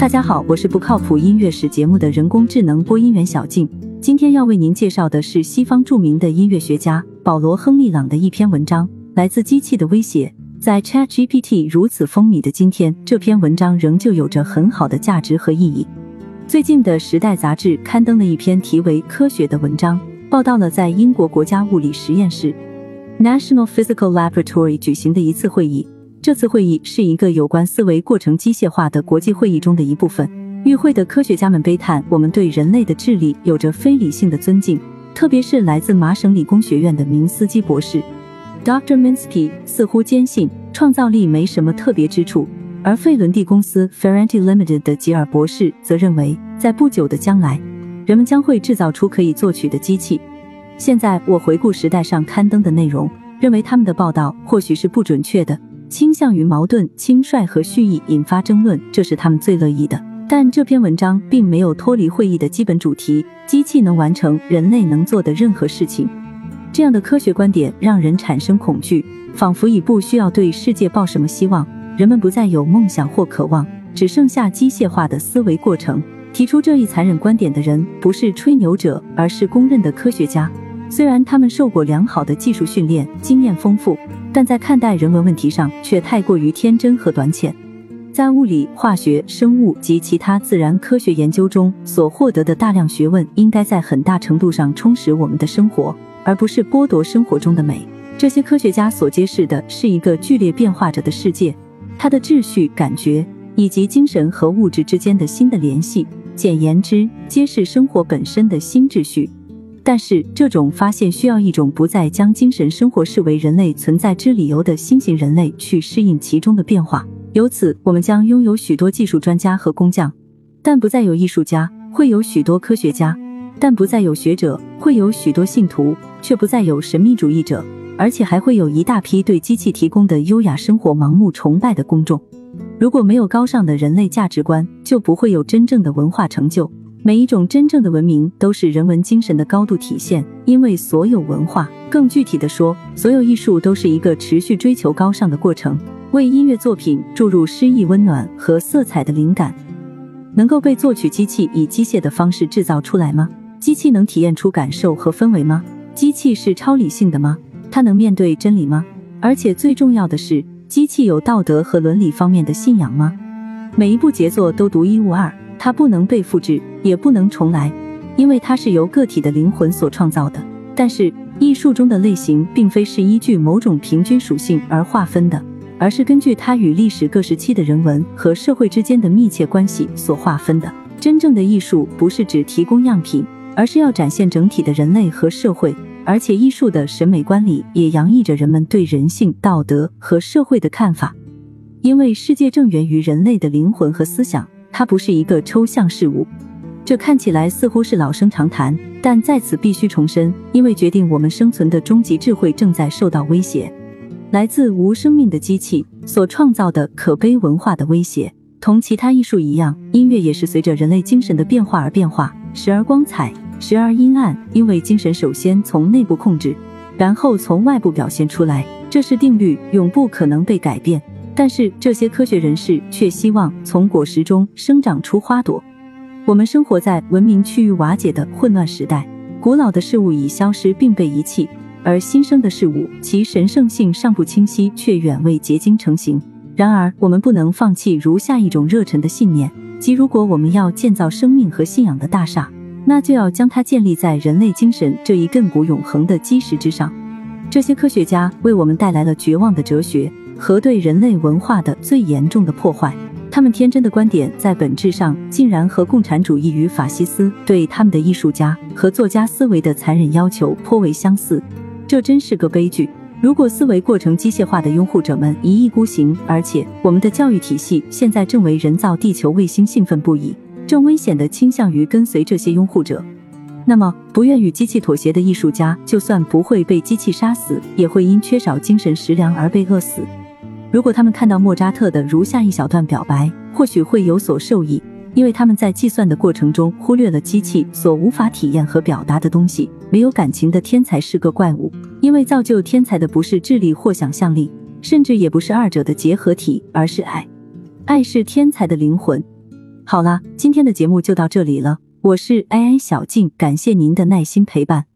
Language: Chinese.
大家好，我是不靠谱音乐史节目的人工智能播音员小静。今天要为您介绍的是西方著名的音乐学家保罗·亨利·朗的一篇文章，来自机器的威胁。在 ChatGPT 如此风靡的今天，这篇文章仍旧有着很好的价值和意义。最近的《时代》杂志刊登了一篇题为《科学》的文章，报道了在英国国家物理实验室 National Physical Laboratory 举行的一次会议。这次会议是一个有关思维过程机械化的国际会议中的一部分。与会的科学家们悲叹，我们对人类的智力有着非理性的尊敬，特别是来自麻省理工学院的明斯基博士。Dr. Minsky 似乎坚信创造力没什么特别之处，而费伦蒂公司 Ferranti Limited 的吉尔博士则认为，在不久的将来，人们将会制造出可以作曲的机器。现在我回顾时代上刊登的内容，认为他们的报道或许是不准确的。倾向于矛盾、轻率和蓄意引发争论，这是他们最乐意的。但这篇文章并没有脱离会议的基本主题：机器能完成人类能做的任何事情。这样的科学观点让人产生恐惧，仿佛已不需要对世界抱什么希望，人们不再有梦想或渴望，只剩下机械化的思维过程。提出这一残忍观点的人不是吹牛者，而是公认的科学家。虽然他们受过良好的技术训练，经验丰富，但在看待人文问题上却太过于天真和短浅。在物理、化学、生物及其他自然科学研究中所获得的大量学问，应该在很大程度上充实我们的生活，而不是剥夺生活中的美。这些科学家所揭示的是一个剧烈变化着的世界，它的秩序、感觉以及精神和物质之间的新的联系。简言之，揭示生活本身的新秩序。但是，这种发现需要一种不再将精神生活视为人类存在之理由的新型人类去适应其中的变化。由此，我们将拥有许多技术专家和工匠，但不再有艺术家；会有许多科学家，但不再有学者；会有许多信徒，却不再有神秘主义者。而且还会有一大批对机器提供的优雅生活盲目崇拜的公众。如果没有高尚的人类价值观，就不会有真正的文化成就。每一种真正的文明都是人文精神的高度体现，因为所有文化，更具体的说，所有艺术都是一个持续追求高尚的过程。为音乐作品注入诗意温暖和色彩的灵感，能够被作曲机器以机械的方式制造出来吗？机器能体验出感受和氛围吗？机器是超理性的吗？它能面对真理吗？而且最重要的是，机器有道德和伦理方面的信仰吗？每一部杰作都独一无二。它不能被复制，也不能重来，因为它是由个体的灵魂所创造的。但是，艺术中的类型并非是依据某种平均属性而划分的，而是根据它与历史各时期的人文和社会之间的密切关系所划分的。真正的艺术不是只提供样品，而是要展现整体的人类和社会。而且，艺术的审美观里也洋溢着人们对人性、道德和社会的看法，因为世界正源于人类的灵魂和思想。它不是一个抽象事物，这看起来似乎是老生常谈，但在此必须重申，因为决定我们生存的终极智慧正在受到威胁，来自无生命的机器所创造的可悲文化的威胁。同其他艺术一样，音乐也是随着人类精神的变化而变化，时而光彩，时而阴暗，因为精神首先从内部控制，然后从外部表现出来，这是定律，永不可能被改变。但是这些科学人士却希望从果实中生长出花朵。我们生活在文明趋于瓦解的混乱时代，古老的事物已消失并被遗弃，而新生的事物其神圣性尚不清晰，却远未结晶成型。然而，我们不能放弃如下一种热忱的信念：即如果我们要建造生命和信仰的大厦，那就要将它建立在人类精神这一亘古永恒的基石之上。这些科学家为我们带来了绝望的哲学。和对人类文化的最严重的破坏，他们天真的观点在本质上竟然和共产主义与法西斯对他们的艺术家和作家思维的残忍要求颇为相似。这真是个悲剧。如果思维过程机械化的拥护者们一意孤行，而且我们的教育体系现在正为人造地球卫星兴奋不已，正危险的倾向于跟随这些拥护者，那么不愿与机器妥协的艺术家，就算不会被机器杀死，也会因缺少精神食粮而被饿死。如果他们看到莫扎特的如下一小段表白，或许会有所受益，因为他们在计算的过程中忽略了机器所无法体验和表达的东西。没有感情的天才是个怪物，因为造就天才的不是智力或想象力，甚至也不是二者的结合体，而是爱。爱是天才的灵魂。好啦，今天的节目就到这里了，我是 AI 小静，感谢您的耐心陪伴。